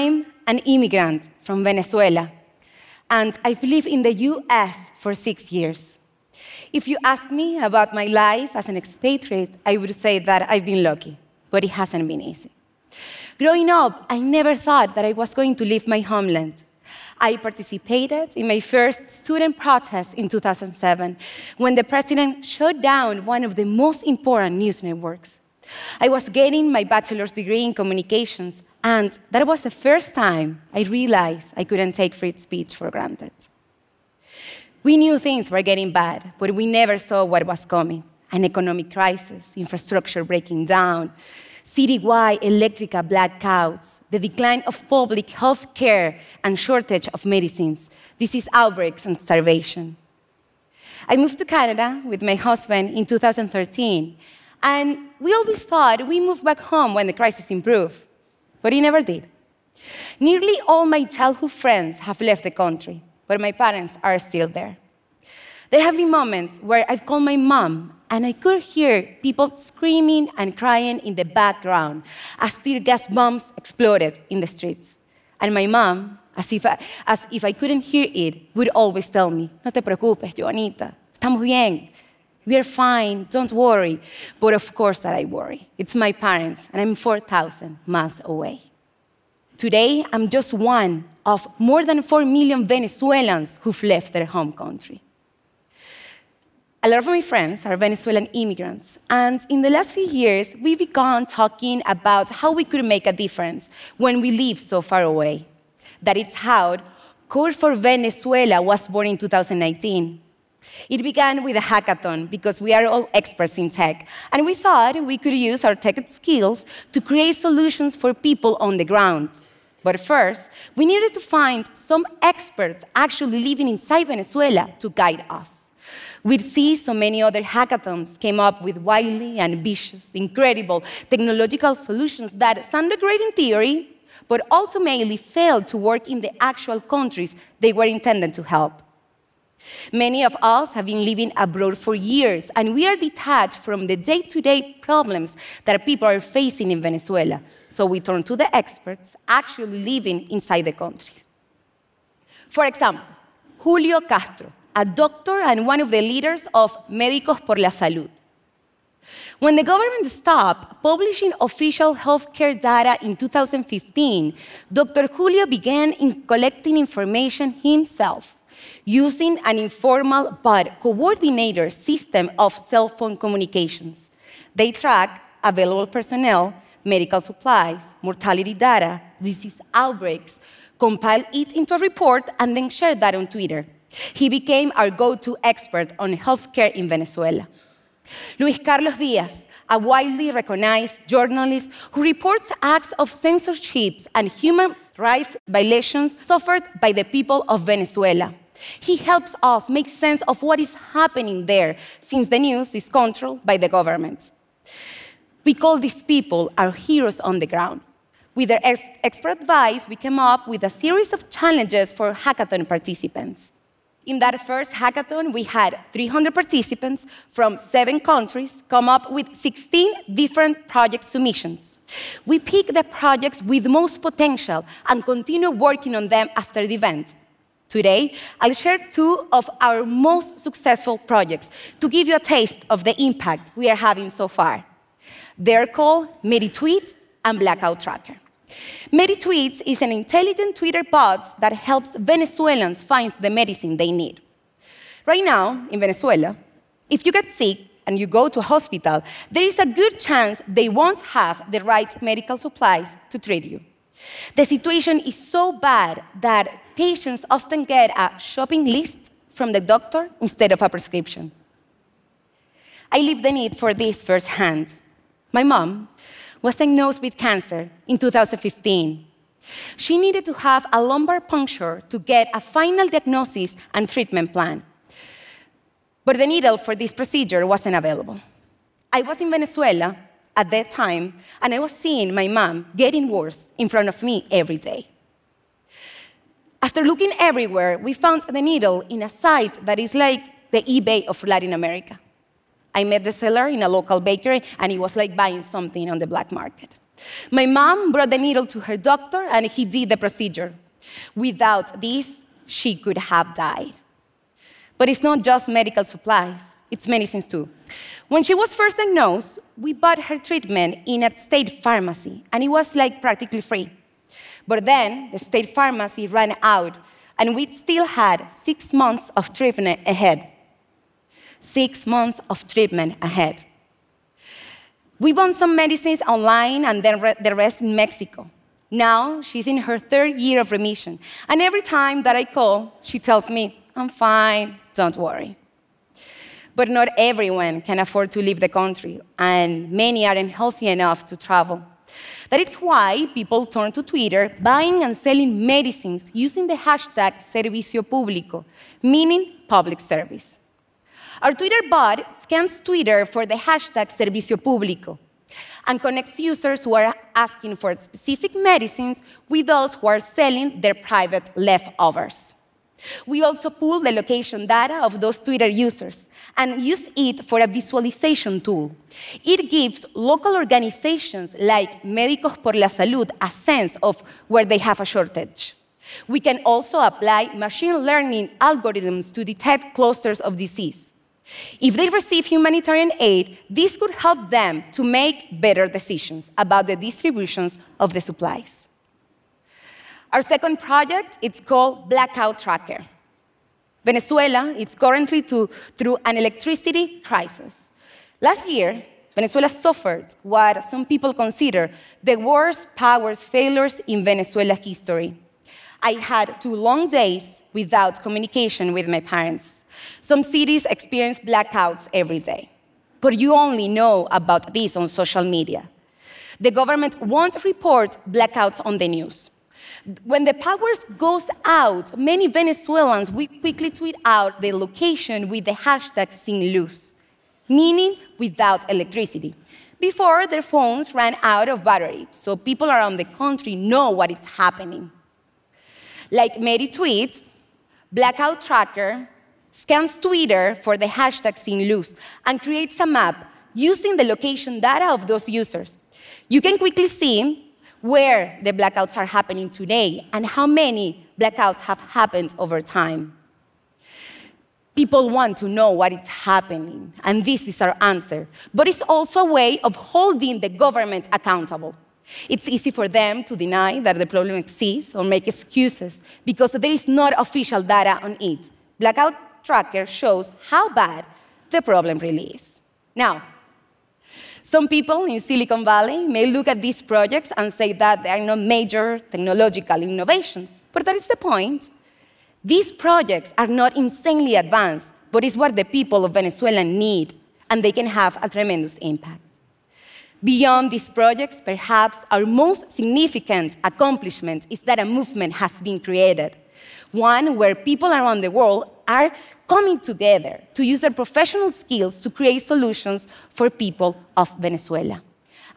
I'm an immigrant from Venezuela, and I've lived in the US for six years. If you ask me about my life as an expatriate, I would say that I've been lucky, but it hasn't been easy. Growing up, I never thought that I was going to leave my homeland. I participated in my first student protest in 2007 when the president shut down one of the most important news networks. I was getting my bachelor's degree in communications, and that was the first time I realized I couldn't take free speech for granted. We knew things were getting bad, but we never saw what was coming an economic crisis, infrastructure breaking down, citywide electrical blackouts, the decline of public health care and shortage of medicines, disease outbreaks, and starvation. I moved to Canada with my husband in 2013, and we always thought we moved back home when the crisis improved, but it never did. Nearly all my childhood friends have left the country, but my parents are still there. There have been moments where I've called my mom and I could hear people screaming and crying in the background as tear gas bombs exploded in the streets. And my mom, as if, I, as if I couldn't hear it, would always tell me, No te preocupes, Joanita, estamos bien. We are fine, don't worry. But of course that I worry. It's my parents, and I'm 4,000 miles away. Today, I'm just one of more than 4 million Venezuelans who've left their home country. A lot of my friends are Venezuelan immigrants, and in the last few years, we began talking about how we could make a difference when we live so far away. That it's how Code for Venezuela was born in 2019. It began with a hackathon because we are all experts in tech, and we thought we could use our tech skills to create solutions for people on the ground. But first, we needed to find some experts actually living inside Venezuela to guide us. We'd see so many other hackathons came up with wildly ambitious, incredible technological solutions that sounded great in theory, but ultimately failed to work in the actual countries they were intended to help. Many of us have been living abroad for years, and we are detached from the day to day problems that people are facing in Venezuela. So we turn to the experts actually living inside the country. For example, Julio Castro, a doctor and one of the leaders of Médicos por la Salud. When the government stopped publishing official healthcare data in 2015, Dr. Julio began in collecting information himself using an informal but coordinated system of cell phone communications. They track available personnel, medical supplies, mortality data, disease outbreaks, compile it into a report, and then share that on Twitter. He became our go to expert on healthcare in Venezuela. Luis Carlos Diaz, a widely recognized journalist who reports acts of censorship and human rights violations suffered by the people of Venezuela. He helps us make sense of what is happening there since the news is controlled by the government. We call these people our heroes on the ground. With their ex expert advice, we came up with a series of challenges for hackathon participants. In that first hackathon, we had 300 participants from seven countries come up with 16 different project submissions. We picked the projects with most potential and continue working on them after the event. Today, I'll share two of our most successful projects to give you a taste of the impact we are having so far. They're called MediTweet and Blackout Tracker. MediTweets is an intelligent Twitter bot that helps Venezuelans find the medicine they need. Right now, in Venezuela, if you get sick and you go to hospital, there is a good chance they won't have the right medical supplies to treat you. The situation is so bad that patients often get a shopping list from the doctor instead of a prescription. I live the need for this firsthand. My mom was diagnosed with cancer in 2015. She needed to have a lumbar puncture to get a final diagnosis and treatment plan. But the needle for this procedure wasn't available. I was in Venezuela at that time, and I was seeing my mom getting worse in front of me every day. After looking everywhere, we found the needle in a site that is like the eBay of Latin America. I met the seller in a local bakery, and it was like buying something on the black market. My mom brought the needle to her doctor and he did the procedure. Without this, she could have died. But it's not just medical supplies, it's medicines too. When she was first diagnosed, we bought her treatment in a state pharmacy, and it was like practically free. But then the state pharmacy ran out, and we still had six months of treatment ahead. Six months of treatment ahead. We bought some medicines online and then the rest in Mexico. Now she's in her third year of remission. And every time that I call, she tells me, I'm fine, don't worry. But not everyone can afford to leave the country, and many aren't healthy enough to travel. That is why people turn to Twitter buying and selling medicines using the hashtag Servicio Público, meaning public service. Our Twitter bot scans Twitter for the hashtag Servicio Público and connects users who are asking for specific medicines with those who are selling their private leftovers. We also pull the location data of those Twitter users and use it for a visualization tool. It gives local organizations like Médicos por la Salud a sense of where they have a shortage. We can also apply machine learning algorithms to detect clusters of disease. If they receive humanitarian aid, this could help them to make better decisions about the distributions of the supplies. Our second project, it's called Blackout Tracker. Venezuela is currently to, through an electricity crisis. Last year, Venezuela suffered what some people consider the worst power failures in Venezuela's history. I had two long days without communication with my parents. Some cities experience blackouts every day, but you only know about this on social media. The government won't report blackouts on the news. When the power goes out, many Venezuelans will quickly tweet out the location with the hashtag sin luz, meaning without electricity, before their phones ran out of battery, so people around the country know what is happening. Like MediTweets, Blackout Tracker scans Twitter for the hashtag sin luz and creates a map using the location data of those users. You can quickly see where the blackouts are happening today and how many blackouts have happened over time. People want to know what is happening, and this is our answer. But it's also a way of holding the government accountable. It's easy for them to deny that the problem exists or make excuses because there is not official data on it. Blackout Tracker shows how bad the problem really is. Now, some people in Silicon Valley may look at these projects and say that they are not major technological innovations, but that is the point. These projects are not insanely advanced, but it's what the people of Venezuela need, and they can have a tremendous impact. Beyond these projects, perhaps our most significant accomplishment is that a movement has been created, one where people around the world are coming together to use their professional skills to create solutions for people of Venezuela.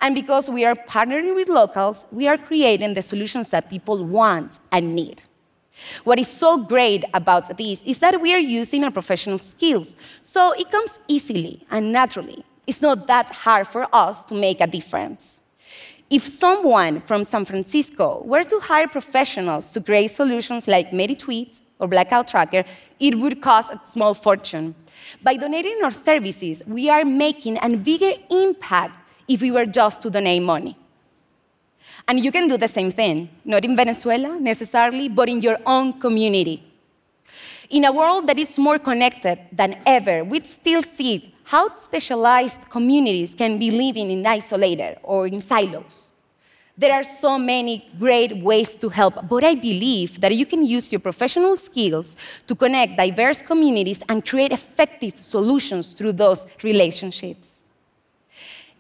And because we are partnering with locals, we are creating the solutions that people want and need. What is so great about this is that we are using our professional skills, so it comes easily and naturally. It's not that hard for us to make a difference. If someone from San Francisco were to hire professionals to create solutions like MediTweets or Blackout Tracker, it would cost a small fortune. By donating our services, we are making a bigger impact if we were just to donate money. And you can do the same thing, not in Venezuela necessarily, but in your own community. In a world that is more connected than ever, we still see how specialized communities can be living in isolated or in silos. There are so many great ways to help, but I believe that you can use your professional skills to connect diverse communities and create effective solutions through those relationships.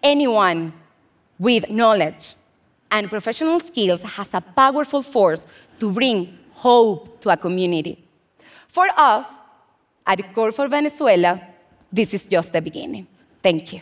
Anyone with knowledge and professional skills has a powerful force to bring hope to a community. For us, at the Code for Venezuela, this is just the beginning. Thank you.